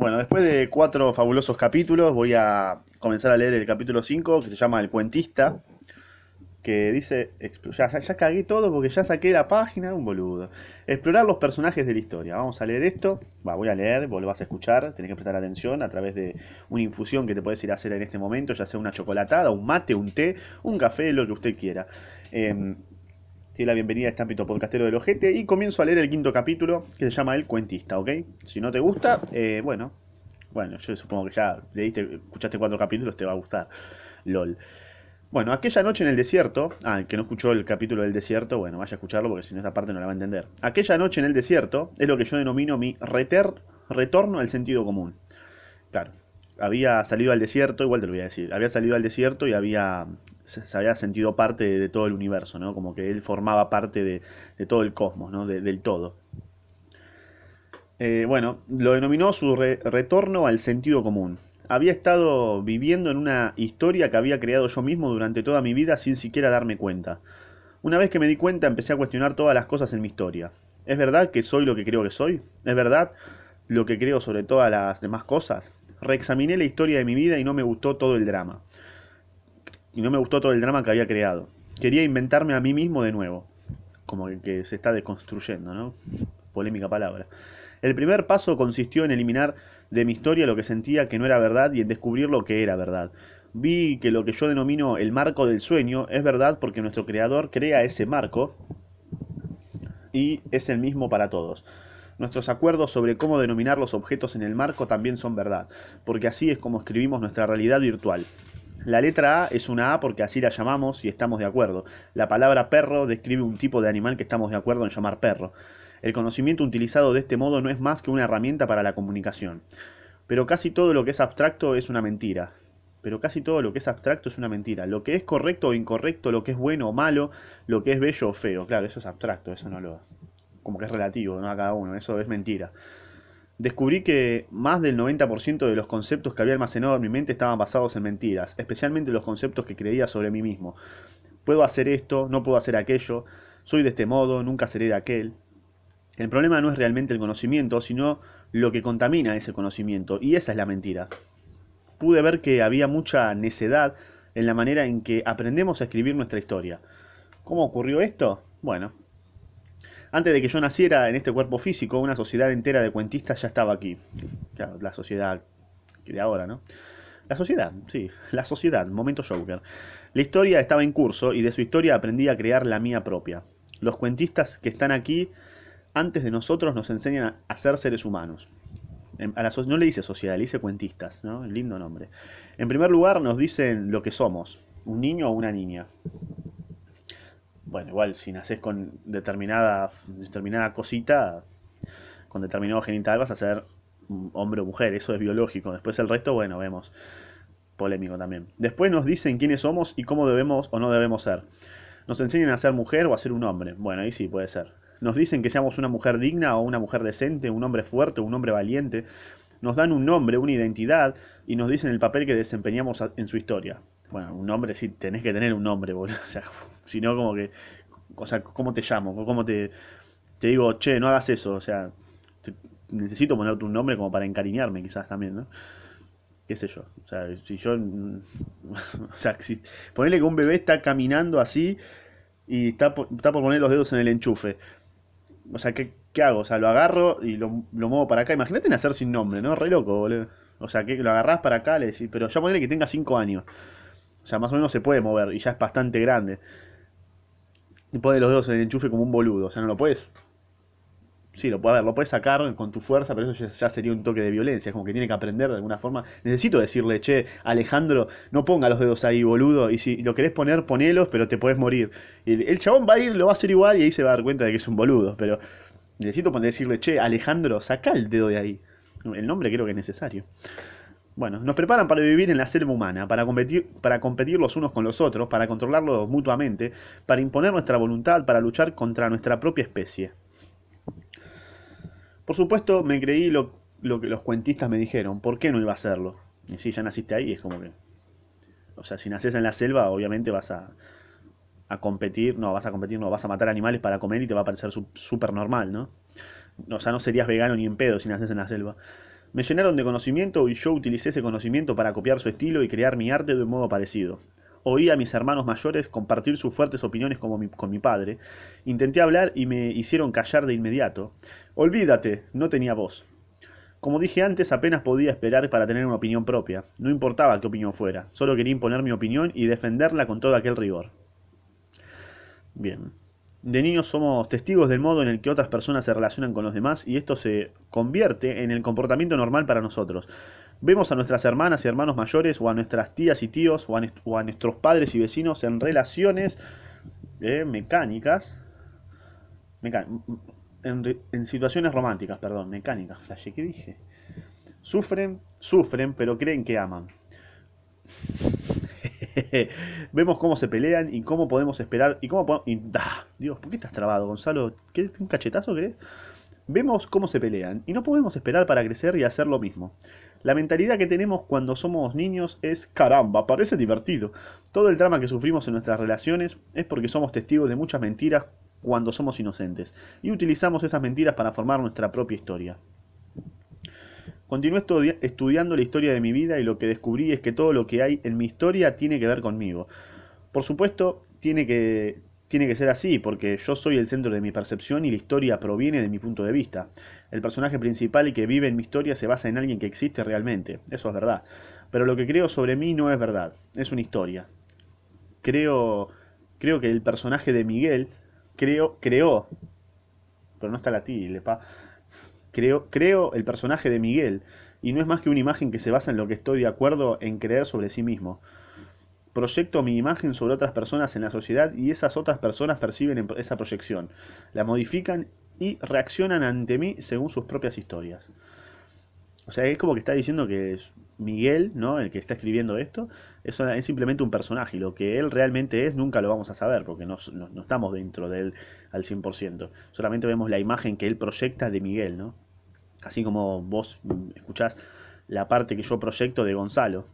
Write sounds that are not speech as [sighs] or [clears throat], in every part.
Bueno, después de cuatro fabulosos capítulos, voy a comenzar a leer el capítulo 5, que se llama El Cuentista, que dice, ya, ya- cagué todo porque ya saqué la página, un boludo. Explorar los personajes de la historia. Vamos a leer esto, va, voy a leer, vos lo vas a escuchar, tenés que prestar atención a través de una infusión que te puedes ir a hacer en este momento, ya sea una chocolatada, un mate, un té, un café, lo que usted quiera. La bienvenida a este ámbito podcastero del ojete y comienzo a leer el quinto capítulo que se llama El Cuentista, ¿ok? Si no te gusta, eh, bueno, bueno, yo supongo que ya leíste, escuchaste cuatro capítulos, te va a gustar. LOL. Bueno, aquella noche en el desierto, ah, el que no escuchó el capítulo del desierto, bueno, vaya a escucharlo porque si no esta parte no la va a entender. Aquella noche en el desierto es lo que yo denomino mi reter- retorno al sentido común. Claro, había salido al desierto, igual te lo voy a decir, había salido al desierto y había, se, había sentido parte de, todo el universo, ¿no? Como que él formaba parte de, todo el cosmos, ¿no? De- del todo. Eh, bueno, lo denominó su re- retorno al sentido común. Había estado viviendo en una historia que había creado yo mismo durante toda mi vida sin siquiera darme cuenta. Una vez que me di cuenta empecé a cuestionar todas las cosas en mi historia. ¿Es verdad que soy lo que creo que soy? ¿Es verdad lo que creo sobre todas las demás cosas? Reexaminé la historia de mi vida y no me gustó todo el drama. Y no me gustó todo el drama que había creado. Quería inventarme a mí mismo de nuevo. Como que, que se está desconstruyendo, ¿no? Polémica palabra. El primer paso consistió en eliminar de mi historia lo que sentía que no era verdad y en descubrir lo que era verdad. Vi que lo que yo denomino el marco del sueño es verdad porque nuestro creador crea ese marco y es el mismo para todos. Nuestros acuerdos sobre cómo denominar los objetos en el marco también son verdad, porque así es como escribimos nuestra realidad virtual. La letra A es una A porque así la llamamos y estamos de acuerdo. La palabra perro describe un tipo de animal que estamos de acuerdo en llamar perro. El conocimiento utilizado de este modo no es más que una herramienta para la comunicación. Pero casi todo lo que es abstracto es una mentira. Pero casi todo lo que es abstracto es una mentira. Lo que es correcto o incorrecto, lo que es bueno o malo, lo que es bello o feo. Claro, eso es abstracto, eso no lo... Como que es relativo, ¿no? A cada uno, eso es mentira. Descubrí que más del 90% de los conceptos que había almacenado en mi mente estaban basados en mentiras, especialmente los conceptos que creía sobre mí mismo. Puedo hacer esto, no puedo hacer aquello, soy de este modo, nunca seré de aquel. El problema no es realmente el conocimiento, sino lo que contamina ese conocimiento, y esa es la mentira. Pude ver que había mucha necedad en la manera en que aprendemos a escribir nuestra historia. ¿Cómo ocurrió esto? Bueno, antes de que yo naciera en este cuerpo físico, una sociedad entera de cuentistas ya estaba aquí. La sociedad de ahora, ¿no? La sociedad, sí, la sociedad, momento Joker. La historia estaba en curso y de su historia aprendí a crear la mía propia. Los cuentistas que están aquí antes de nosotros nos enseñan a ser seres humanos. En- a la so- no le dice sociedad, le dice cuentistas, ¿no? Lindo nombre. En primer lugar nos dicen lo que somos, un niño o una niña. Bueno, igual si nacés con determinada, determinada cosita, con determinado genital vas a ser hombre o mujer, eso es biológico. Después el resto, bueno, vemos, polémico también. Después nos dicen quiénes somos y cómo debemos o no debemos ser. Nos enseñan a ser mujer o a ser un hombre. Bueno, ahí sí puede ser. Nos dicen que seamos una mujer digna o una mujer decente, un hombre fuerte un hombre valiente. Nos dan un nombre, una identidad y nos dicen el papel que desempeñamos en su historia. Bueno, un nombre sí, tenés que tener un nombre, boludo. [laughs] O sea, si no, como que. O sea, ¿cómo te llamo? ¿Cómo te, te digo, che, no hagas eso? O sea, te- necesito ponerte un nombre como para encariñarme, quizás también, ¿no? qué sé yo. O sea, si yo. [laughs] O sea, si. Ponele que un bebé está caminando así y está por, está por poner los dedos en el enchufe. O sea, ¿qué, qué hago? O sea, lo agarro y lo, lo muevo para acá. Imagínate nacer sin nombre, ¿no? Re loco, boludo. O sea, que lo agarrás para acá, le decís, pero ya ponele que tenga 5 años. O sea, más o menos se puede mover y ya es bastante grande. Y pone los dedos en el enchufe como un boludo. O sea, no lo puedes. Sí, lo puedes, lo puedes sacar con tu fuerza, pero eso ya, sería un toque de violencia. Es como que tiene que aprender de alguna forma. Necesito decirle, che, Alejandro, no ponga los dedos ahí, boludo. Y si lo querés poner, ponelos, pero te podés morir. Y el, el chabón va a ir, lo va a hacer igual y ahí se va a dar cuenta de que es un boludo. Pero necesito decirle, che, Alejandro, saca el dedo de ahí. El nombre creo que es necesario. Bueno, nos preparan para vivir en la selva humana, para competir, para competir los unos con los otros, para controlarlos mutuamente, para imponer nuestra voluntad, para luchar contra nuestra propia especie. Por supuesto, me creí lo, que los cuentistas me dijeron. ¿Por qué no iba a hacerlo? Y si ya naciste ahí, es como que. O sea, si naces en la selva, obviamente vas a, a competir. No, vas a competir, no, vas a matar animales para comer y te va a parecer súper normal, ¿no? O sea, no serías vegano ni en pedo si naces en la selva. Me llenaron de conocimiento y yo utilicé ese conocimiento para copiar su estilo y crear mi arte de un modo parecido. Oí a mis hermanos mayores compartir sus fuertes opiniones con mi padre. Intenté hablar y me hicieron callar de inmediato. Olvídate, no tenía voz. Como dije antes, apenas podía esperar para tener una opinión propia. No importaba qué opinión fuera, solo quería imponer mi opinión y defenderla con todo aquel rigor. Bien. De niños somos testigos del modo en el que otras personas se relacionan con los demás y esto se convierte en el comportamiento normal para nosotros. Vemos a nuestras hermanas y hermanos mayores o a nuestras tías y tíos o a, nuestros padres y vecinos en relaciones eh, mecánicas. en situaciones románticas, perdón, mecánicas, flashe, ¿qué dije? Sufren, sufren, pero creen que aman. [laughs] Vemos cómo se pelean y cómo podemos esperar y cómo po- y- ¡Ah! Dios, ¿por qué estás trabado, Gonzalo? ¿Querés un cachetazo, querés? Vemos cómo se pelean y no podemos esperar para crecer y hacer lo mismo. La mentalidad que tenemos cuando somos niños es caramba, parece divertido. Todo el drama que sufrimos en nuestras relaciones es porque somos testigos de muchas mentiras cuando somos inocentes y utilizamos esas mentiras para formar nuestra propia historia. Continué estudi- estudiando la historia de mi vida y lo que descubrí es que todo lo que hay en mi historia tiene que ver conmigo. Por supuesto, tiene que, tiene que ser así, porque yo soy el centro de mi percepción y la historia proviene de mi punto de vista. El personaje principal y que vive en mi historia se basa en alguien que existe realmente, eso es verdad. Pero lo que creo sobre mí no es verdad, es una historia. Creo, creo que el personaje de Miguel creo, creó, pero no está la tilde, pa. Creo, creo el personaje de Miguel y no es más que una imagen que se basa en lo que estoy de acuerdo en creer sobre sí mismo. Proyecto mi imagen sobre otras personas en la sociedad y esas otras personas perciben en- esa proyección, la modifican y reaccionan ante mí según sus propias historias. O sea, es como que está diciendo que Miguel, ¿no? El que está escribiendo esto, es, una- es simplemente un personaje y lo que él realmente es nunca lo vamos a saber porque no, estamos dentro de él al 100%. Solamente vemos la imagen que él proyecta de Miguel, ¿no? Así como vos escuchás la parte que yo proyecto de Gonzalo.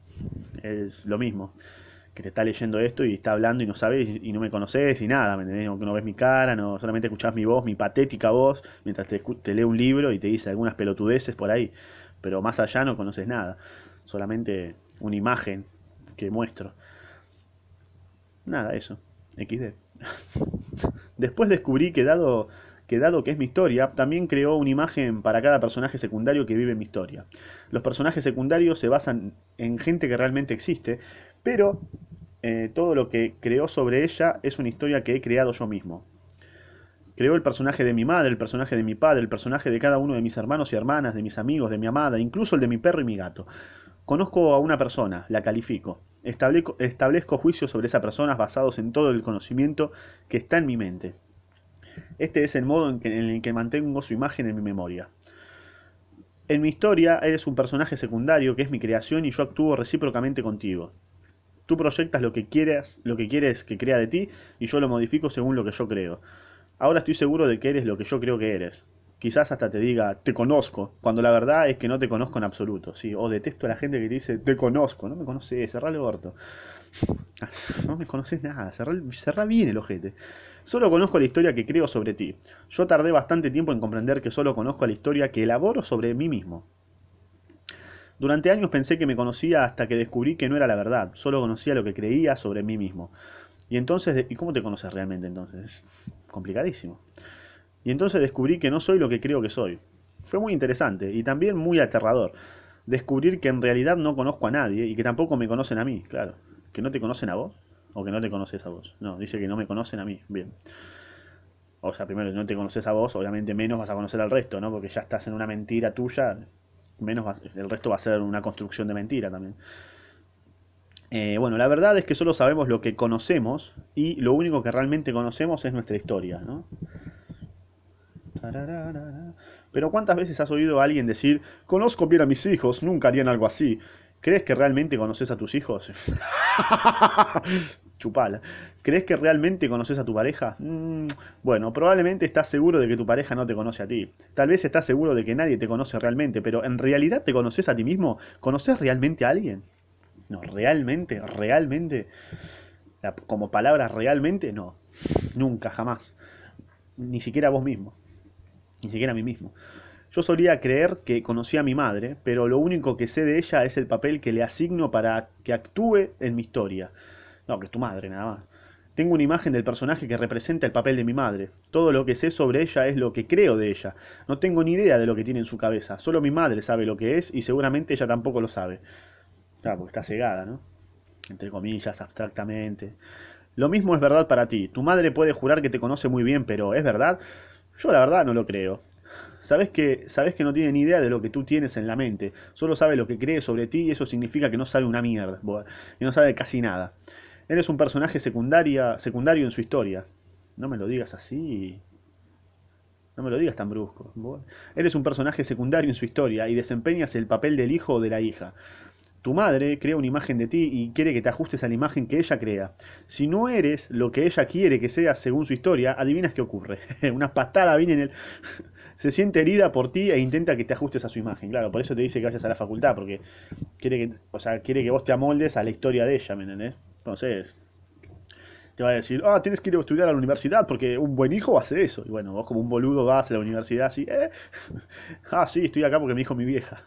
Es lo mismo. Que te está leyendo esto y está hablando y no sabes y, no me conoces y nada, ¿me entendés? No, no ves mi cara, no, solamente escuchás mi voz, mi patética voz, mientras te, te lee un libro y te dice algunas pelotudeces por ahí. Pero más allá no conoces nada. Solamente una imagen que muestro. Nada, eso. XD. [laughs] Después descubrí que dado, que dado que es mi historia, también creó una imagen para cada personaje secundario que vive mi historia. Los personajes secundarios se basan en gente que realmente existe, pero eh, todo lo que creó sobre ella es una historia que he creado yo mismo. Creó el personaje de mi madre, el personaje de mi padre, el personaje de cada uno de mis hermanos y hermanas, de mis amigos, de mi amada, incluso el de mi perro y mi gato. Conozco a una persona, la califico. Establezco, juicios sobre esa persona basados en todo el conocimiento que está en mi mente. Este es el modo en, que- en el que mantengo su imagen en mi memoria. En mi historia eres un personaje secundario que es mi creación y yo actúo recíprocamente contigo. Tú proyectas lo que quieras, lo que quieres que crea de ti y yo lo modifico según lo que yo creo. Ahora estoy seguro de que eres lo que yo creo que eres. Quizás hasta te diga, te conozco, cuando la verdad es que no te conozco en absoluto, ¿sí? O detesto a la gente que te dice, te conozco, no me conoces, cerrá el orto. [laughs] No me conoces nada, cerrá, cerrá bien el ojete. Solo conozco la historia que creo sobre ti. Yo tardé bastante tiempo en comprender que solo conozco la historia que elaboro sobre mí mismo. Durante años pensé que me conocía hasta que descubrí que no era la verdad, solo conocía lo que creía sobre mí mismo. Y entonces, ¿y cómo te conoces realmente entonces? Complicadísimo. Y entonces descubrí que no soy lo que creo que soy. Fue muy interesante y también muy aterrador. Descubrir que en realidad no conozco a nadie y que tampoco me conocen a mí, claro. ¿Que no te conocen a vos? ¿O que no te conoces a vos? No, dice que no me conocen a mí. Bien. O sea, primero, no te conoces a vos, obviamente menos vas a conocer al resto, ¿no? Porque ya estás en una mentira tuya, menos el resto va a ser una construcción de mentira también. Eh, bueno, la verdad es que solo sabemos lo que conocemos y lo único que realmente conocemos es nuestra historia, ¿no? Pero ¿cuántas veces has oído a alguien decir, conozco bien a mis hijos, nunca harían algo así? ¿Crees que realmente conoces a tus hijos? [laughs] Chupala. ¿Crees que realmente conoces a tu pareja? Mm, bueno, probablemente estás seguro de que tu pareja no te conoce a ti. Tal vez estás seguro de que nadie te conoce realmente, pero ¿en realidad te conoces a ti mismo? ¿Conoces realmente a alguien? No, realmente, realmente, como palabra realmente, no. Nunca, jamás. Ni siquiera vos mismo. Ni siquiera a mí mismo. Yo solía creer que conocía a mi madre, pero lo único que sé de ella es el papel que le asigno para que actúe en mi historia. No, que es tu madre, nada más. Tengo una imagen del personaje que representa el papel de mi madre. Todo lo que sé sobre ella es lo que creo de ella. No tengo ni idea de lo que tiene en su cabeza. Solo mi madre sabe lo que es y seguramente ella tampoco lo sabe. Porque está cegada, ¿no? Entre comillas, abstractamente. Lo mismo es verdad para ti. Tu madre puede jurar que te conoce muy bien, pero ¿es verdad? Yo la verdad no lo creo. Sabes que, sabes que no tiene ni idea de lo que tú tienes en la mente. Solo sabe lo que cree sobre ti y eso significa que no sabe una mierda. Y no sabe casi nada. Eres un personaje secundaria, secundario en su historia. No me lo digas así. No me lo digas tan brusco. Eres un personaje secundario en su historia y desempeñas el papel del hijo o de la hija. Tu madre crea una imagen de ti y quiere que te ajustes a la imagen que ella crea. Si no eres lo que ella quiere que seas según su historia, adivinas qué ocurre. [laughs] una patada viene en el... [laughs] Se siente herida por ti e intenta que te ajustes a su imagen. Claro, por eso te dice que vayas a la facultad, porque quiere que, o sea, quiere que vos te amoldes a la historia de ella, ¿me entendés? Entonces, te va a decir, ah, tienes que ir a estudiar a la universidad porque un buen hijo hace eso. Y bueno, vos como un boludo vas a la universidad así, ¿eh? [laughs] ah, sí, estoy acá porque me dijo mi vieja.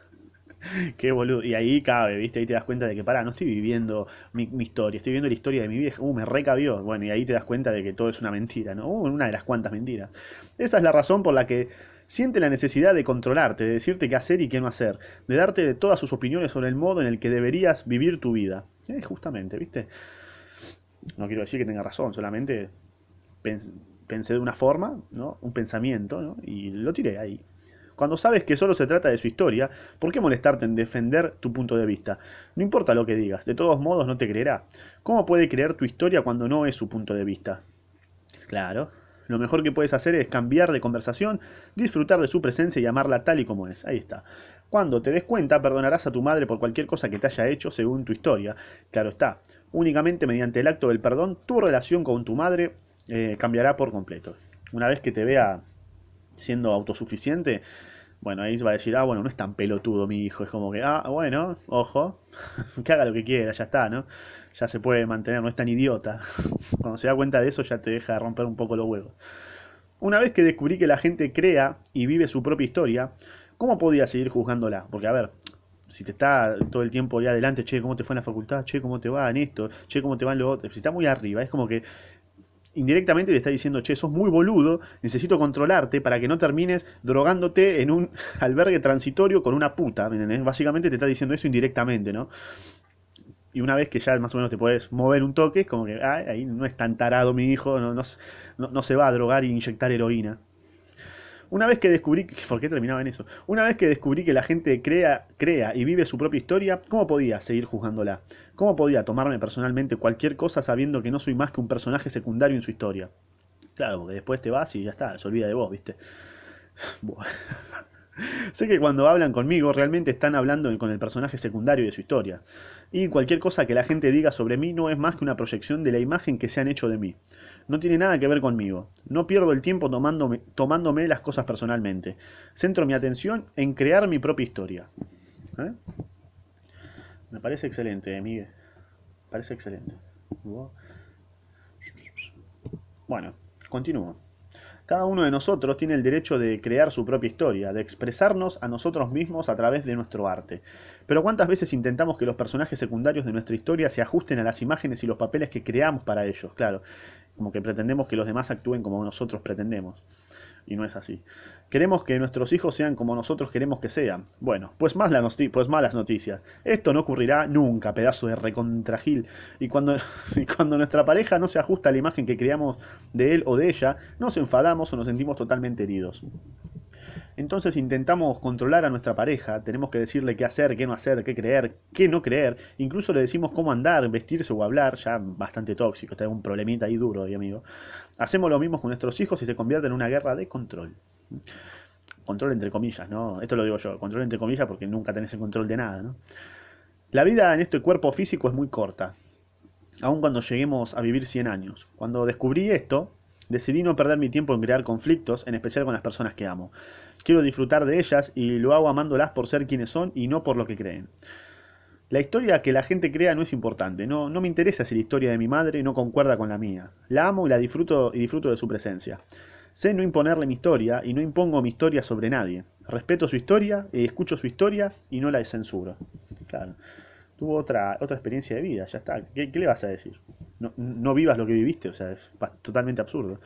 [laughs] Qué boludo. Y ahí cabe, ¿viste? Ahí te das cuenta de que, pará, no estoy viviendo mi, historia, estoy viviendo la historia de mi vieja. Uh, me recabió. Bueno, y ahí te das cuenta de que todo es una mentira, ¿no? Uh, una de las cuantas mentiras. Esa es la razón por la que siente la necesidad de controlarte, de decirte qué hacer y qué no hacer, de darte todas sus opiniones sobre el modo en el que deberías vivir tu vida. Eh, justamente, ¿viste? No quiero decir que tenga razón, solamente pensé de una forma, ¿no? Un pensamiento, ¿no? Y lo tiré ahí. Cuando sabes que solo se trata de su historia, ¿por qué molestarte en defender tu punto de vista? No importa lo que digas, de todos modos no te creerá. ¿Cómo puede creer tu historia cuando no es su punto de vista? Claro, lo mejor que puedes hacer es cambiar de conversación, disfrutar de su presencia y amarla tal y como es. Ahí está. Cuando te des cuenta, perdonarás a tu madre por cualquier cosa que te haya hecho según tu historia. Claro está, únicamente mediante el acto del perdón, tu relación con tu madre eh, cambiará por completo. Una vez que te vea siendo autosuficiente, bueno, ahí va a decir, ah, bueno, no es tan pelotudo mi hijo. Es como que, ah, bueno, ojo, [laughs] que haga lo que quiera, ya está, ¿no? Ya se puede mantener, no es tan idiota. [laughs] Cuando se da cuenta de eso, ya te deja de romper un poco los huevos. Una vez que descubrí que la gente crea y vive su propia historia, ¿cómo podía seguir juzgándola? Porque, a ver, si te está todo el tiempo ya adelante, che, ¿cómo te fue en la facultad? Che, ¿cómo te va en esto? Che, ¿cómo te va en lo otro? Si está muy arriba, es como que indirectamente te está diciendo, che, sos muy boludo, necesito controlarte para que no termines drogándote en un [laughs] albergue transitorio con una puta, Básicamente te está diciendo eso indirectamente, ¿no? Y una vez que ya más o menos te puedes mover un toque, es como que ahí no es tan tarado mi hijo, no, no, no se va a drogar e inyectar heroína. Una vez que descubrí, ¿por qué terminaba en eso? Una vez que descubrí que la gente crea, crea y vive su propia historia, ¿cómo podía seguir juzgándola? ¿Cómo podía tomarme personalmente cualquier cosa sabiendo que no soy más que un personaje secundario en su historia? Claro, porque después te vas y ya está, se olvida de vos, ¿viste? [sighs] [laughs] sé que cuando hablan conmigo realmente están hablando con el personaje secundario de su historia. Y cualquier cosa que la gente diga sobre mí no es más que una proyección de la imagen que se han hecho de mí no tiene nada que ver conmigo. No pierdo el tiempo tomándome, las cosas personalmente. Centro mi atención en crear mi propia historia. ¿Eh? Me parece excelente, Miguel. Parece excelente. Bueno, continúo. Cada uno de nosotros tiene el derecho de crear su propia historia, de expresarnos a nosotros mismos a través de nuestro arte. Pero ¿cuántas veces intentamos que los personajes secundarios de nuestra historia se ajusten a las imágenes y los papeles que creamos para ellos? Claro, como que pretendemos que los demás actúen como nosotros pretendemos. Y no es así. Queremos que nuestros hijos sean como nosotros queremos que sean. Bueno, pues, más la pues malas noticias. Esto no ocurrirá nunca, pedazo de recontragil. Y cuando, [laughs] y cuando nuestra pareja no se ajusta a la imagen que creamos de él o de ella, nos enfadamos o nos sentimos totalmente heridos. Entonces intentamos controlar a nuestra pareja, tenemos que decirle qué hacer, qué no hacer, qué creer, qué no creer, incluso le decimos cómo andar, vestirse o hablar, ya bastante tóxico, está un problemita ahí duro, amigo. Hacemos lo mismo con nuestros hijos y se convierte en una guerra de control. Control entre comillas, ¿no? Esto lo digo yo, control entre comillas porque nunca tenés el control de nada, ¿no? La vida en este cuerpo físico es muy corta, aun cuando lleguemos a vivir 100 años. Cuando descubrí esto, decidí no perder mi tiempo en crear conflictos, en especial con las personas que amo. Quiero disfrutar de ellas y lo hago amándolas por ser quienes son y no por lo que creen. La historia que la gente crea no es importante, no, no me interesa si la historia de mi madre no concuerda con la mía. La amo y la disfruto y disfruto de su presencia. Sé no imponerle mi historia y no impongo mi historia sobre nadie. Respeto su historia, y escucho su historia y no la censuro. Claro. Tuvo otra, otra experiencia de vida, ya está. ¿Qué, le vas a decir? No, no vivas lo que viviste, o sea, es totalmente absurdo.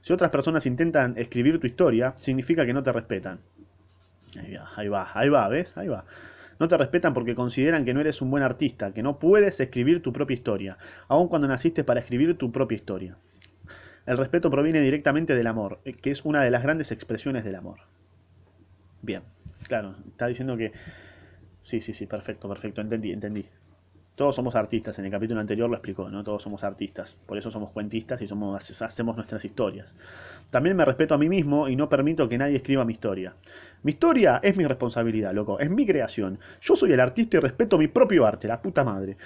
Si otras personas intentan escribir tu historia, significa que no te respetan. Ahí va, ahí va, ahí va, ¿ves? Ahí va. No te respetan porque consideran que no eres un buen artista, que no puedes escribir tu propia historia, aun cuando naciste para escribir tu propia historia. El respeto proviene directamente del amor, eh, que es una de las grandes expresiones del amor. Bien, claro, está diciendo que... Sí, sí, sí, perfecto, perfecto, entendí, entendí. Todos somos artistas, en el capítulo anterior lo explicó, ¿no? Todos somos artistas, por eso somos cuentistas y somos, hacemos nuestras historias. También me respeto a mí mismo y no permito que nadie escriba mi historia. Mi historia es mi responsabilidad, loco, es mi creación. Yo soy el artista y respeto mi propio arte, la puta madre.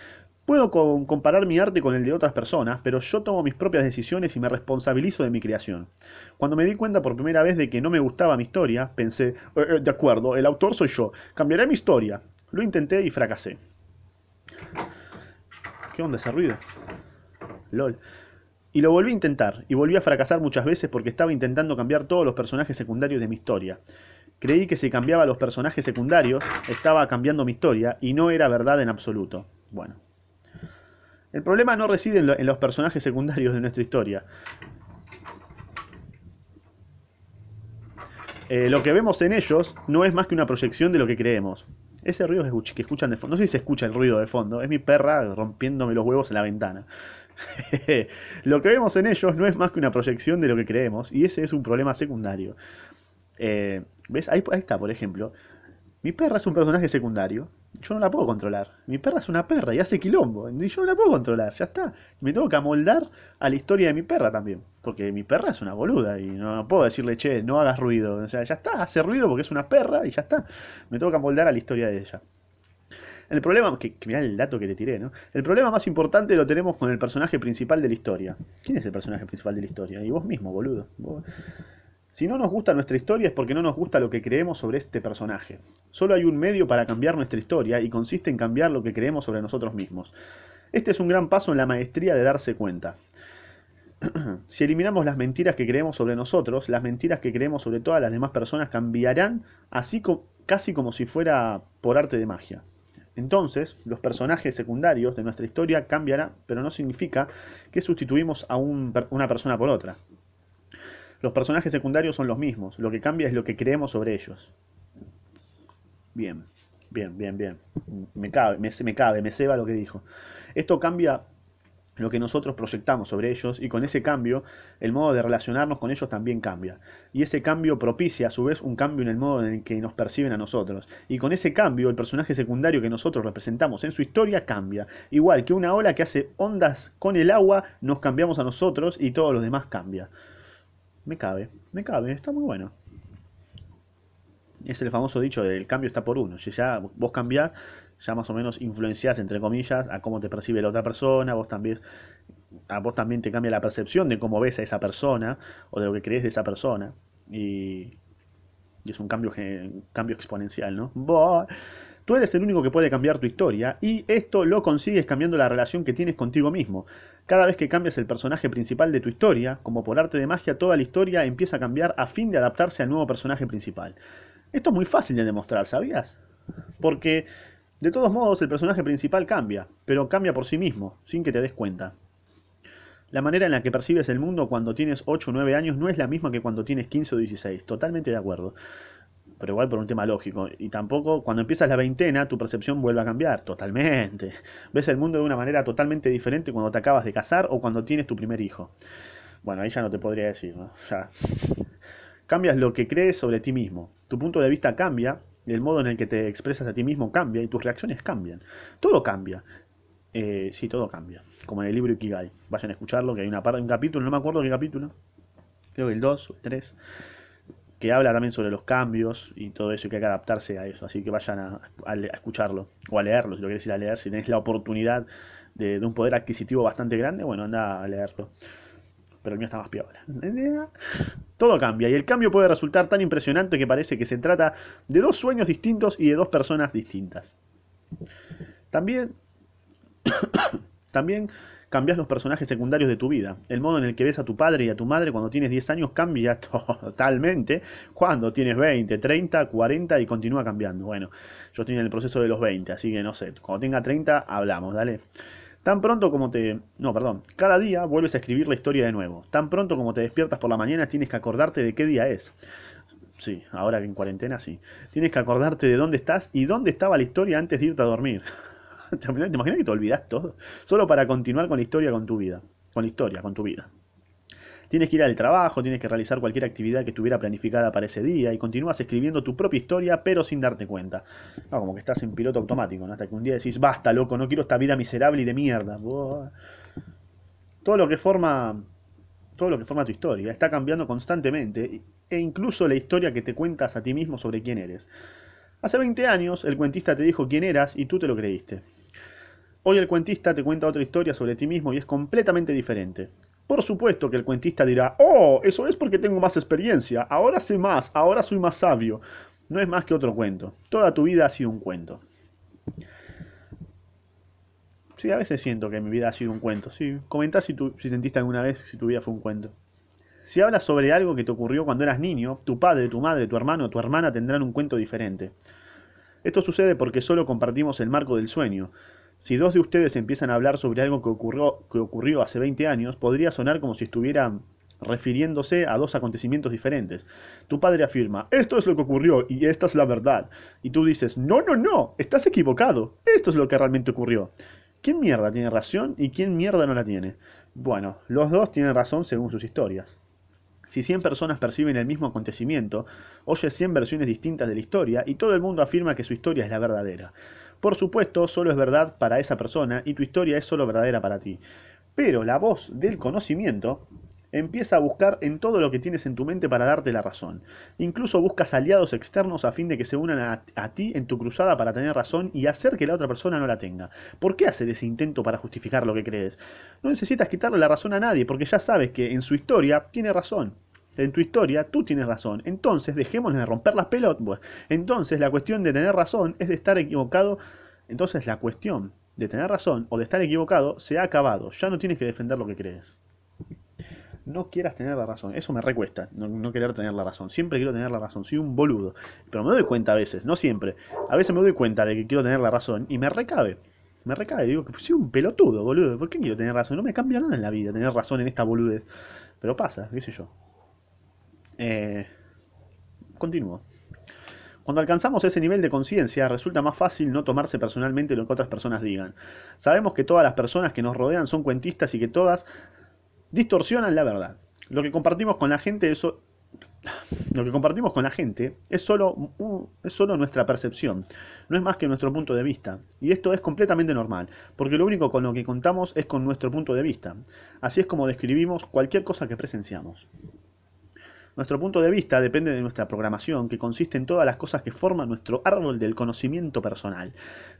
Puedo comparar mi arte con el de otras personas, pero yo tomo mis propias decisiones y me responsabilizo de mi creación. Cuando me di cuenta por primera vez de que no me gustaba mi historia, pensé, eh, eh, de acuerdo, el autor soy yo, cambiaré mi historia. Lo intenté y fracasé. ¿Qué onda ese ruido? LOL. Y lo volví a intentar, y volví a fracasar muchas veces porque estaba intentando cambiar todos los personajes secundarios de mi historia. Creí que si cambiaba los personajes secundarios, estaba cambiando mi historia, y no era verdad en absoluto. Bueno. El problema no reside en, los personajes secundarios de nuestra historia. Eh, lo que vemos en ellos no es más que una proyección de lo que creemos. Ese ruido que escuchan de fondo, no sé si se escucha el ruido de fondo, es mi perra rompiéndome los huevos en la ventana. [laughs] lo que vemos en ellos no es más que una proyección de lo que creemos y ese es un problema secundario. Eh, ¿Ves? Ahí, ahí está, por ejemplo. Mi perra es un personaje secundario. Yo no la puedo controlar. Mi perra es una perra y hace quilombo. Y yo no la puedo controlar. Ya está. Me tengo que amoldar a la historia de mi perra también. Porque mi perra es una boluda y no, puedo decirle, che, no hagas ruido. O sea, ya está. Hace ruido porque es una perra y ya está. Me tengo que amoldar a la historia de ella. El problema, que, mirá el dato que le tiré, ¿no? El problema más importante lo tenemos con el personaje principal de la historia. ¿Quién es el personaje principal de la historia? Y vos mismo, boludo. Si no nos gusta nuestra historia es porque no nos gusta lo que creemos sobre este personaje. Solo hay un medio para cambiar nuestra historia y consiste en cambiar lo que creemos sobre nosotros mismos. Este es un gran paso en la maestría de darse cuenta. [clears throat] si eliminamos las mentiras que creemos sobre nosotros, las mentiras que creemos sobre todas las demás personas cambiarán así casi como si fuera por arte de magia. Entonces, los personajes secundarios de nuestra historia cambiarán, pero no significa que sustituimos a una persona por otra. Los personajes secundarios son los mismos, lo que cambia es lo que creemos sobre ellos. Bien, bien, bien, bien. Me cabe, me, cabe, me ceba lo que dijo. Esto cambia lo que nosotros proyectamos sobre ellos y con ese cambio el modo de relacionarnos con ellos también cambia. Y ese cambio propicia a su vez un cambio en el modo en el que nos perciben a nosotros. Y con ese cambio el personaje secundario que nosotros representamos en su historia cambia. Igual que una ola que hace ondas con el agua, nos cambiamos a nosotros y todos los demás cambia. Me cabe, me cabe, está muy bueno. Es el famoso dicho del cambio está por uno. Si ya vos cambiás, ya más o menos influenciás, entre comillas, a cómo te percibe la otra persona, vos también, a vos también te cambia la percepción de cómo ves a esa persona o de lo que crees de esa persona. Y, es un cambio, cambio exponencial, ¿no? Tú eres el único que puede cambiar tu historia y esto lo consigues cambiando la relación que tienes contigo mismo. Cada vez que cambias el personaje principal de tu historia, como por arte de magia, toda la historia empieza a cambiar a fin de adaptarse al nuevo personaje principal. Esto es muy fácil de demostrar, ¿sabías? Porque, de todos modos, el personaje principal cambia, pero cambia por sí mismo, sin que te des cuenta. La manera en la que percibes el mundo cuando tienes 8 o 9 años no es la misma que cuando tienes 15 o 16, totalmente de acuerdo pero igual por un tema lógico. Y tampoco cuando empiezas la veintena tu percepción vuelve a cambiar, totalmente. [laughs] Ves el mundo de una manera totalmente diferente cuando te acabas de casar o cuando tienes tu primer hijo. Bueno, ahí ya no te podría decir, ¿no? [laughs] Cambias lo que crees sobre ti mismo. Tu punto de vista cambia, el modo en el que te expresas a ti mismo cambia y tus reacciones cambian. Todo cambia. Eh, sí, todo cambia. Como en el libro Ikigai. Vayan a escucharlo, que hay una parte, un capítulo, no me acuerdo qué capítulo. Creo que el 2 o el 3 que habla también sobre los cambios y todo eso, y que hay que adaptarse a eso. Así que vayan a, escucharlo o a leerlo, si lo quieres ir a leer, si tenés la oportunidad de, un poder adquisitivo bastante grande, bueno, anda a leerlo. Pero el mío está más piola. [laughs] Todo cambia y el cambio puede resultar tan impresionante que parece que se trata de dos sueños distintos y de dos personas distintas. También, [coughs] también cambias los personajes secundarios de tu vida. El modo en el que ves a tu padre y a tu madre cuando tienes 10 años cambia [laughs] totalmente cuando tienes 20, 30, 40 y continúa cambiando. Bueno, yo estoy en el proceso de los 20, así que no sé, cuando tenga 30 hablamos, dale. Tan pronto como te... No, perdón. Cada día vuelves a escribir la historia de nuevo. Tan pronto como te despiertas por la mañana tienes que acordarte de qué día es. Sí, ahora que en cuarentena sí. Tienes que acordarte de dónde estás y dónde estaba la historia antes de irte a dormir. [laughs] [laughs] ¿Te imaginas que te olvidas todo? Solo para continuar con la historia con tu vida. Con la historia, con tu vida. Tienes que ir al trabajo, tienes que realizar cualquier actividad que estuviera planificada para ese día y continúas escribiendo tu propia historia pero sin darte cuenta. No, como que estás en piloto automático, ¿no? Hasta que un día decís, basta, loco, no quiero esta vida miserable y de mierda. Todo lo que forma todo lo que forma tu historia está cambiando constantemente e incluso la historia que te cuentas a ti mismo sobre quién eres. Hace 20 años el cuentista te dijo quién eras y tú te lo creíste. Hoy el cuentista te cuenta otra historia sobre ti mismo y es completamente diferente. Por supuesto que el cuentista dirá, oh, eso es porque tengo más experiencia, ahora sé más, ahora soy más sabio. No es más que otro cuento. Toda tu vida ha sido un cuento. Sí, a veces siento que mi vida ha sido un cuento. Sí, comentá si, tú, si sentiste alguna vez si tu vida fue un cuento. Si hablas sobre algo que te ocurrió cuando eras niño, tu padre, tu madre, tu hermano o tu hermana tendrán un cuento diferente. Esto sucede porque solo compartimos el marco del sueño. Si dos de ustedes empiezan a hablar sobre algo que ocurrió, que ocurrió hace 20 años, podría sonar como si estuvieran refiriéndose a dos acontecimientos diferentes. Tu padre afirma, esto es lo que ocurrió y esta es la verdad. Y tú dices, no, no, no, estás equivocado, esto es lo que realmente ocurrió. ¿Quién mierda tiene razón y quién mierda no la tiene? Bueno, los dos tienen razón según sus historias. Si 100 personas perciben el mismo acontecimiento, oye 100 versiones distintas de la historia y todo el mundo afirma que su historia es la verdadera. Por supuesto, solo es verdad para esa persona y tu historia es solo verdadera para ti. Pero la voz del conocimiento Empieza a buscar en todo lo que tienes en tu mente para darte la razón. Incluso buscas aliados externos a fin de que se unan a, ti en tu cruzada para tener razón y hacer que la otra persona no la tenga. ¿Por qué hacer ese intento para justificar lo que crees? No necesitas quitarle la razón a nadie porque ya sabes que en su historia tiene razón. En tu historia tú tienes razón. Entonces dejémosle de romper las pelotas. entonces la cuestión de tener razón es de estar equivocado. Entonces la cuestión de tener razón o de estar equivocado se ha acabado. Ya no tienes que defender lo que crees no quieras tener la razón. Eso me recuesta, no, querer tener la razón. Siempre quiero tener la razón, soy un boludo. Pero me doy cuenta a veces, no siempre. A veces me doy cuenta de que quiero tener la razón y me recabe. Me recabe, digo que soy un pelotudo, boludo. ¿Por qué quiero tener razón? No me cambia nada en la vida tener razón en esta boludez. Pero pasa, qué sé yo. Eh, continúo. Cuando alcanzamos ese nivel de conciencia, resulta más fácil no tomarse personalmente lo que otras personas digan. Sabemos que todas las personas que nos rodean son cuentistas y que todas distorsionan la verdad. Lo que compartimos con la gente es, lo que compartimos con la gente es solo, es solo nuestra percepción, no es más que nuestro punto de vista. Y esto es completamente normal, porque lo único con lo que contamos es con nuestro punto de vista. Así es como describimos cualquier cosa que presenciamos. Nuestro punto de vista depende de nuestra programación, que consiste en todas las cosas que forman nuestro árbol del conocimiento personal.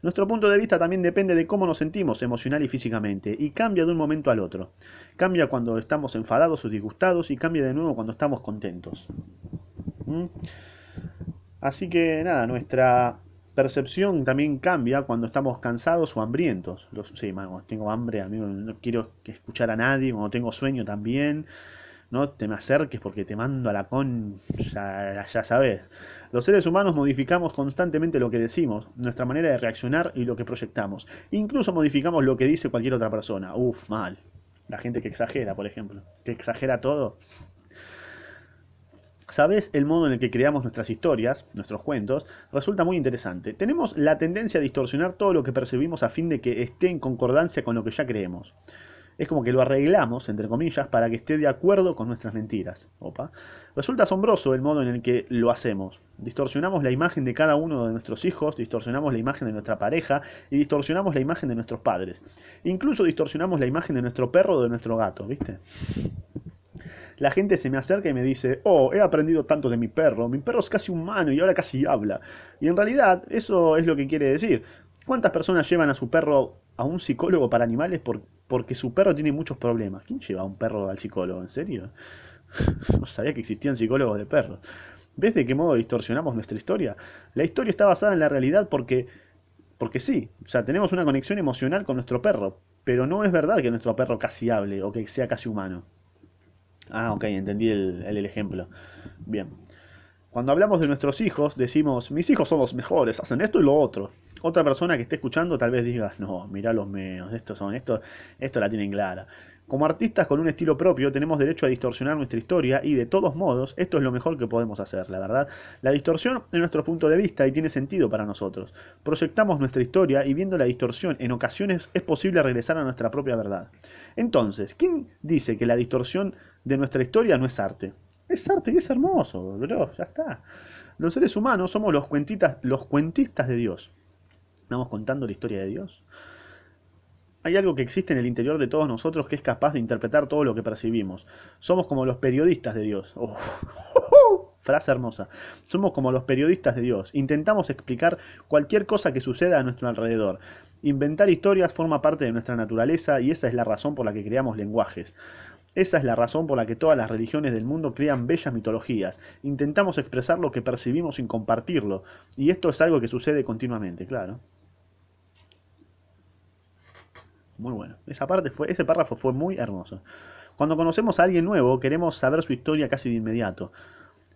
Nuestro punto de vista también depende de cómo nos sentimos emocional y físicamente, y cambia de un momento al otro. Cambia cuando estamos enfadados o disgustados y cambia de nuevo cuando estamos contentos. ¿Mm? Así que nada, nuestra percepción también cambia cuando estamos cansados o hambrientos. Los, sí, tengo hambre, amigo, no quiero escuchar a nadie, cuando tengo sueño también no te me acerques porque te mando a la con... Ya, ya sabes. Los seres humanos modificamos constantemente lo que decimos, nuestra manera de reaccionar y lo que proyectamos. Incluso modificamos lo que dice cualquier otra persona. Uf, mal. La gente que exagera, por ejemplo. Que exagera todo. ¿Sabes el modo en el que creamos nuestras historias, nuestros cuentos? Resulta muy interesante. Tenemos la tendencia a distorsionar todo lo que percibimos a fin de que esté en concordancia con lo que ya creemos es como que lo arreglamos, entre comillas, para que esté de acuerdo con nuestras mentiras. Opa. Resulta asombroso el modo en el que lo hacemos. Distorsionamos la imagen de cada uno de nuestros hijos, distorsionamos la imagen de nuestra pareja y distorsionamos la imagen de nuestros padres. Incluso distorsionamos la imagen de nuestro perro o de nuestro gato, ¿viste? La gente se me acerca y me dice, oh, he aprendido tanto de mi perro, mi perro es casi humano y ahora casi habla. Y en realidad eso es lo que quiere decir. ¿Cuántas personas llevan a su perro a un psicólogo para animales porque su perro tiene muchos problemas? ¿Quién lleva a un perro al psicólogo? ¿En serio? [laughs] no sabía que existían psicólogos de perros. ¿Ves de qué modo distorsionamos nuestra historia? La historia está basada en la realidad porque, porque sí, o sea, tenemos una conexión emocional con nuestro perro, pero no es verdad que nuestro perro casi hable o que sea casi humano. Ah, ok, entendí el, el ejemplo. Bien. Cuando hablamos de nuestros hijos, decimos, mis hijos son los mejores, hacen esto y lo otro. Otra persona que esté escuchando tal vez diga, no, mirá los míos, estos son, esto, esto la tienen clara. Como artistas con un estilo propio tenemos derecho a distorsionar nuestra historia y de todos modos esto es lo mejor que podemos hacer, la verdad. La distorsión es nuestro punto de vista y tiene sentido para nosotros. Proyectamos nuestra historia y viendo la distorsión en ocasiones es posible regresar a nuestra propia verdad. Entonces, ¿quién dice que la distorsión de nuestra historia no es arte? Es arte y es hermoso, bro, ya está. Los seres humanos somos los, cuentitas, los cuentistas de Dios. ¿Estamos contando la historia de Dios? Hay algo que existe en el interior de todos nosotros que es capaz de interpretar todo lo que percibimos. Somos como los periodistas de Dios. Oh. [laughs] Frase hermosa. Somos como los periodistas de Dios. Intentamos explicar cualquier cosa que suceda a nuestro alrededor. Inventar historias forma parte de nuestra naturaleza y esa es la razón por la que creamos lenguajes. Esa es la razón por la que todas las religiones del mundo crean bellas mitologías. Intentamos expresar lo que percibimos sin compartirlo. Y esto es algo que sucede continuamente, claro. Muy bueno. Esa parte fue, ese párrafo fue muy hermoso. Cuando conocemos a alguien nuevo, queremos saber su historia casi de inmediato.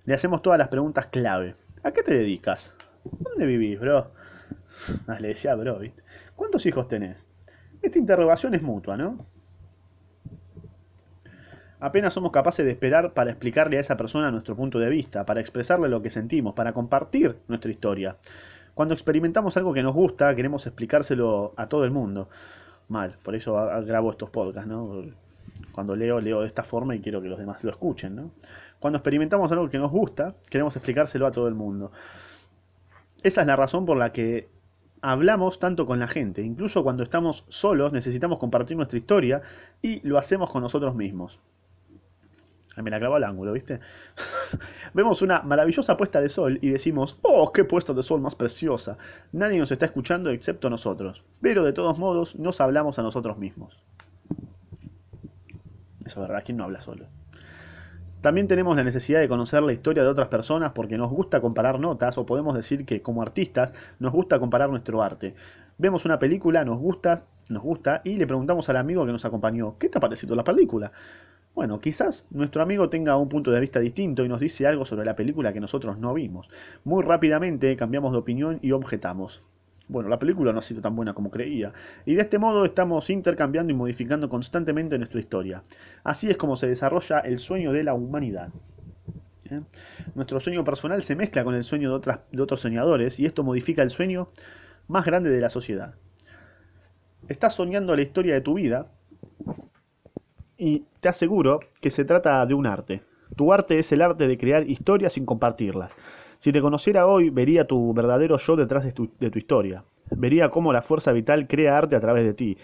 Le hacemos todas las preguntas clave. ¿A qué te dedicas? ¿Dónde vivís, bro? Ah, le decía bro. ¿Cuántos hijos tenés? Esta interrogación es mutua, ¿no? Apenas somos capaces de esperar para explicarle a esa persona nuestro punto de vista, para expresarle lo que sentimos, para compartir nuestra historia. Cuando experimentamos algo que nos gusta, queremos explicárselo a todo el mundo. Mal, por eso grabo estos podcasts, ¿no? Cuando leo, leo de esta forma y quiero que los demás lo escuchen, ¿no? Cuando experimentamos algo que nos gusta, queremos explicárselo a todo el mundo. Esa es la razón por la que hablamos tanto con la gente. Incluso cuando estamos solos necesitamos compartir nuestra historia y lo hacemos con nosotros mismos me la clavó al ángulo, ¿viste? [laughs] Vemos una maravillosa puesta de sol y decimos, oh, qué puesta de sol más preciosa. Nadie nos está escuchando excepto nosotros. Pero de todos modos nos hablamos a nosotros mismos. Eso es verdad, ¿quién no habla solo? También tenemos la necesidad de conocer la historia de otras personas porque nos gusta comparar notas o podemos decir que como artistas nos gusta comparar nuestro arte. Vemos una película, nos gusta, nos gusta y le preguntamos al amigo que nos acompañó, ¿qué te ha parecido la película? Bueno, quizás nuestro amigo tenga un punto de vista distinto y nos dice algo sobre la película que nosotros no vimos. Muy rápidamente cambiamos de opinión y objetamos. Bueno, la película no ha sido tan buena como creía, y de este modo estamos intercambiando y modificando constantemente nuestra historia. Así es como se desarrolla el sueño de la humanidad. ¿Eh? Nuestro sueño personal se mezcla con el sueño de, de otros soñadores y esto modifica el sueño más grande de la sociedad. Estás soñando la historia de tu vida y te aseguro que se trata de un arte. Tu arte es el arte de crear historias sin compartirlas. Si te conociera hoy, vería tu verdadero yo detrás de tu, de tu historia. Vería cómo la fuerza vital crea arte a través de ti.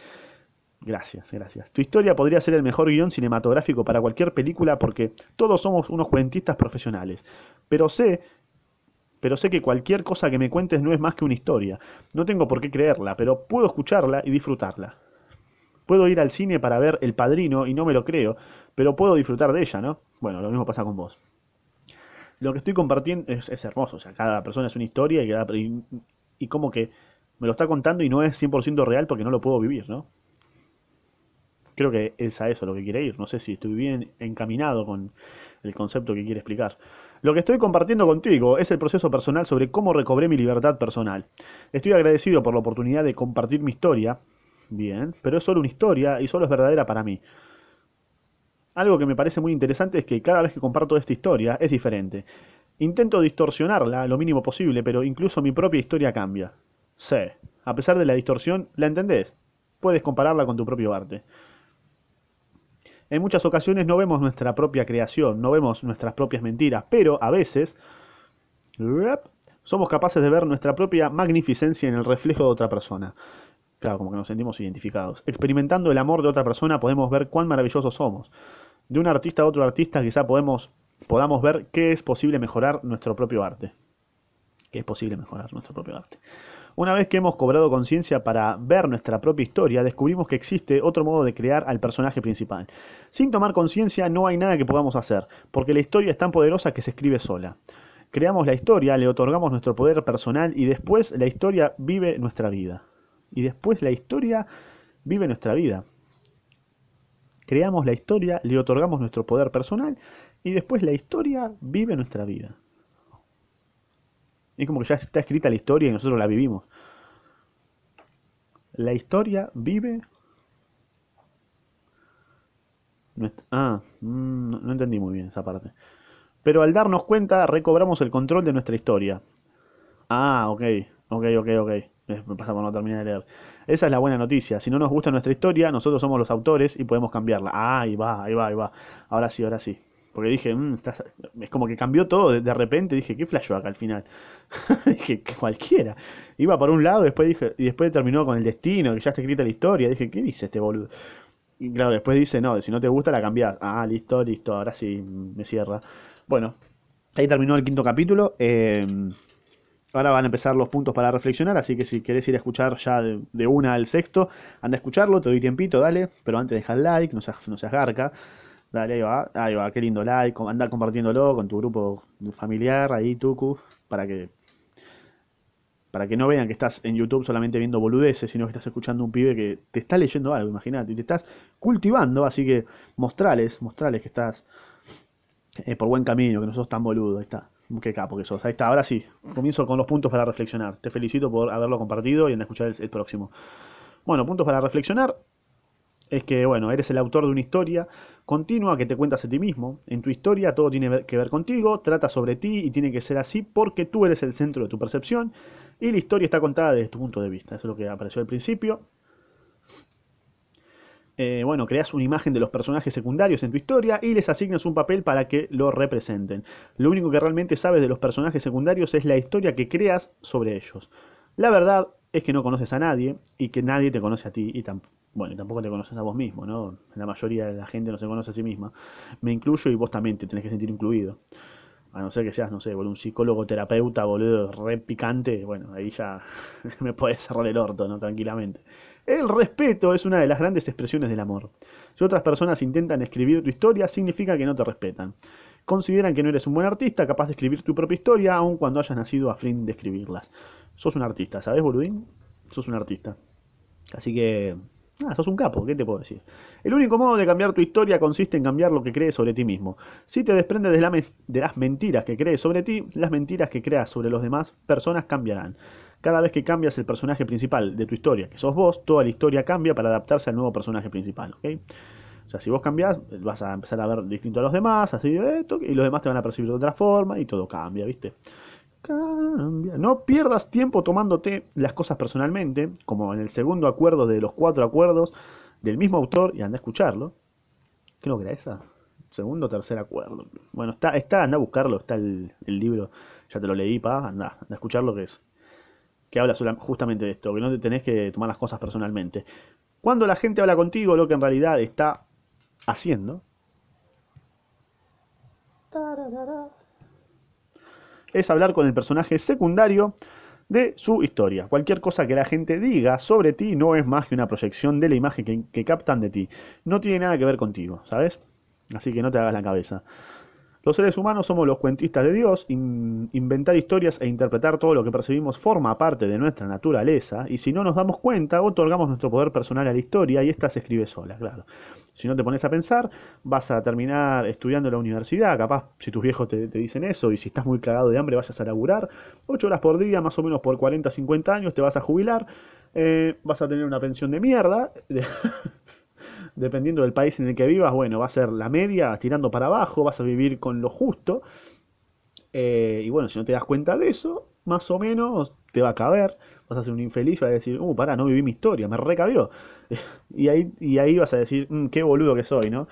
Gracias, gracias. Tu historia podría ser el mejor guion cinematográfico para cualquier película porque todos somos unos cuentistas profesionales. Pero sé, pero sé que cualquier cosa que me cuentes no es más que una historia. No tengo por qué creerla, pero puedo escucharla y disfrutarla. Puedo ir al cine para ver El Padrino y no me lo creo, pero puedo disfrutar de ella, ¿no? Bueno, lo mismo pasa con vos. Lo que estoy compartiendo es, hermoso, o sea, cada persona es una historia y, y, como que me lo está contando y no es 100% real porque no lo puedo vivir, ¿no? Creo que es a eso lo que quiere ir. No sé si estoy bien encaminado con el concepto que quiere explicar. Lo que estoy compartiendo contigo es el proceso personal sobre cómo recobré mi libertad personal. Estoy agradecido por la oportunidad de compartir mi historia Bien, pero es solo una historia y solo es verdadera para mí. Algo que me parece muy interesante es que cada vez que comparto esta historia es diferente. Intento distorsionarla lo mínimo posible, pero incluso mi propia historia cambia. Sí, a pesar de la distorsión, ¿la entendés? Puedes compararla con tu propio arte. En muchas ocasiones no vemos nuestra propia creación, no vemos nuestras propias mentiras, pero a veces somos capaces de ver nuestra propia magnificencia en el reflejo de otra persona. Claro, como que nos sentimos identificados. Experimentando el amor de otra persona podemos ver cuán maravillosos somos. De un artista a otro artista quizá podamos ver qué es posible mejorar nuestro propio arte. Qué es posible mejorar nuestro propio arte. Una vez que hemos cobrado conciencia para ver nuestra propia historia, descubrimos que existe otro modo de crear al personaje principal. Sin tomar conciencia no hay nada que podamos hacer, porque la historia es tan poderosa que se escribe sola. Creamos la historia, le otorgamos nuestro poder personal y después la historia vive nuestra vida y después la historia vive nuestra vida. Creamos la historia, le otorgamos nuestro poder personal y después la historia vive nuestra vida. Es como que ya está escrita la historia y nosotros la vivimos. La historia vive... Ah, mm, no entendí muy bien esa parte. Pero al darnos cuenta, recobramos el control de nuestra historia. Ah, ok, ok, ok, ok. Me pasa no terminar de leer. Esa es la buena noticia. Si no nos gusta nuestra historia, nosotros somos los autores y podemos cambiarla. Ah, ahí va, ahí va, ahí va. Ahora sí, ahora sí. Porque dije, mm, es como que cambió todo de, repente. Dije, ¿qué flashó acá al final? [laughs] dije, cualquiera. Iba por un lado después dije, y después terminó con el destino, que ya está escrita la historia. Dije, ¿qué dice este boludo? Y claro, después dice, no, si no te gusta la cambiás. Ah, listo, listo, ahora sí me cierra. Bueno, ahí terminó el quinto capítulo. Eh, ahora van a empezar los puntos para reflexionar, así que si querés ir a escuchar ya de, una al sexto, anda a escucharlo, te doy tiempito, dale. Pero antes deja el like, no seas, no garca. Dale, ahí va, ahí va, qué lindo like, anda compartiéndolo con tu grupo familiar, ahí, Tuku, para que para que no vean que estás en YouTube solamente viendo boludeces, sino que estás escuchando un pibe que te está leyendo algo, imagínate, y te estás cultivando, así que mostrales, mostrales que estás eh, por buen camino, que no sos tan boludo, ahí está. Qué capo que sos. Ahí está, ahora sí, comienzo con los puntos para reflexionar. Te felicito por haberlo compartido y en escuchar el próximo. Bueno, puntos para reflexionar es que, bueno, eres el autor de una historia continua que te cuentas a ti mismo. En tu historia todo tiene que ver contigo, trata sobre ti y tiene que ser así porque tú eres el centro de tu percepción y la historia está contada desde tu punto de vista. Eso es lo que apareció al principio. Eh, bueno, creas una imagen de los personajes secundarios en tu historia y les asignas un papel para que lo representen. Lo único que realmente sabes de los personajes secundarios es la historia que creas sobre ellos. La verdad es que no conoces a nadie y que nadie te conoce a ti y tampoco bueno, tampoco te conoces a vos mismo, ¿no? La mayoría de la gente no se conoce a sí misma. Me incluyo y vos también te tenés que sentir incluido. A no ser que seas, no sé, un psicólogo, terapeuta, boludo, re picante, bueno, ahí ya [laughs] me podés cerrar el orto, ¿no? Tranquilamente. El respeto es una de las grandes expresiones del amor. Si otras personas intentan escribir tu historia, significa que no te respetan. Consideran que no eres un buen artista, capaz de escribir tu propia historia, aun cuando hayas nacido a fin de escribirlas. Sos un artista, ¿sabes, boludín? Sos un artista. Así que Ah, sos un capo, ¿qué te puedo decir? El único modo de cambiar tu historia consiste en cambiar lo que crees sobre ti mismo. Si te desprendes de, de, las mentiras que crees sobre ti, las mentiras que creas sobre los demás personas cambiarán. Cada vez que cambias el personaje principal de tu historia, que sos vos, toda la historia cambia para adaptarse al nuevo personaje principal, ¿ok? O sea, si vos cambias, vas a empezar a ver distinto a los demás, así, esto, y los demás te van a percibir de otra forma, y todo cambia, ¿viste? No pierdas tiempo tomándote las cosas personalmente, como en el segundo acuerdo de los cuatro acuerdos del mismo autor, y anda a escucharlo. Creo que era esa. Segundo o tercer acuerdo. Bueno, está, está, anda a buscarlo, está el, libro, ya te lo leí, pa, anda, anda a escucharlo que es. Que habla justamente de esto, que no te tenés que tomar las cosas personalmente. Cuando la gente habla contigo, lo que en realidad está haciendo es hablar con el personaje secundario de su historia. Cualquier cosa que la gente diga sobre ti no es más que una proyección de la imagen que, captan de ti. No tiene nada que ver contigo, ¿sabes? Así que no te hagas la cabeza. Los seres humanos somos los cuentistas de Dios, inventar historias e interpretar todo lo que percibimos forma parte de nuestra naturaleza, y si no nos damos cuenta, otorgamos nuestro poder personal a la historia y esta se escribe sola, claro. Si no te pones a pensar, vas a terminar estudiando en la universidad, capaz si tus viejos te, dicen eso, y si estás muy cagado de hambre vayas a laburar, 8 horas por día, más o menos por 40, 50 años, te vas a jubilar, eh, vas a tener una pensión de mierda, [laughs] dependiendo del país en el que vivas, bueno, va a ser la media, tirando para abajo, vas a vivir con lo justo, eh, y bueno, si no te das cuenta de eso, más o menos te va a caber, vas a ser un infeliz vas a decir, uh, pará, no viví mi historia, me recabió. [laughs] y, ahí, y ahí vas a decir, mm, qué boludo que soy, ¿no?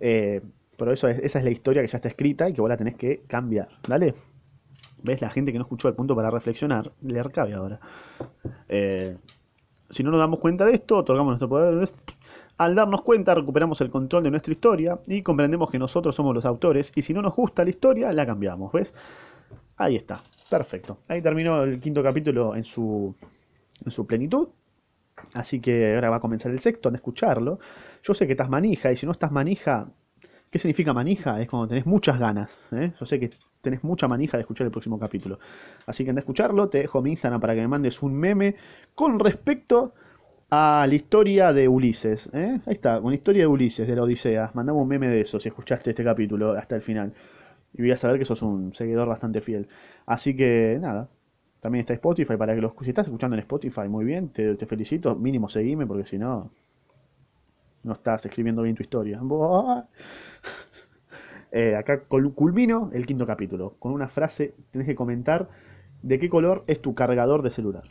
Eh, pero eso esa es la historia que ya está escrita y que vos la tenés que cambiar, ¿dale? ¿Ves? La gente que no escuchó el punto para reflexionar, le recabe ahora. Eh, si no nos damos cuenta de esto, otorgamos nuestro poder. Al darnos cuenta, recuperamos el control de nuestra historia y comprendemos que nosotros somos los autores. Y si no nos gusta la historia, la cambiamos, ¿ves? Ahí está. Perfecto. Ahí terminó el quinto capítulo en su, en su plenitud. Así que ahora va a comenzar el sexto, a escucharlo. Yo sé que estás manija, y si no estás manija, ¿qué significa manija? Es cuando tenés muchas ganas. ¿eh? Yo sé que tenés mucha manija de escuchar el próximo capítulo. Así que anda a escucharlo, te dejo mi Instagram para que me mandes un meme con respecto a la historia de Ulises. ¿eh? Ahí está, una historia de Ulises, de la Odisea. Mandamos un meme de eso si escuchaste este capítulo hasta el final. Y voy a saber que sos un seguidor bastante fiel. Así que nada. También está Spotify para que los... Si estás escuchando en Spotify, muy bien, te, felicito. Mínimo seguime porque si no, no estás escribiendo bien tu historia. [laughs] Eh, acá culmino el quinto capítulo con una frase, tenés que comentar de qué color es tu cargador de celular.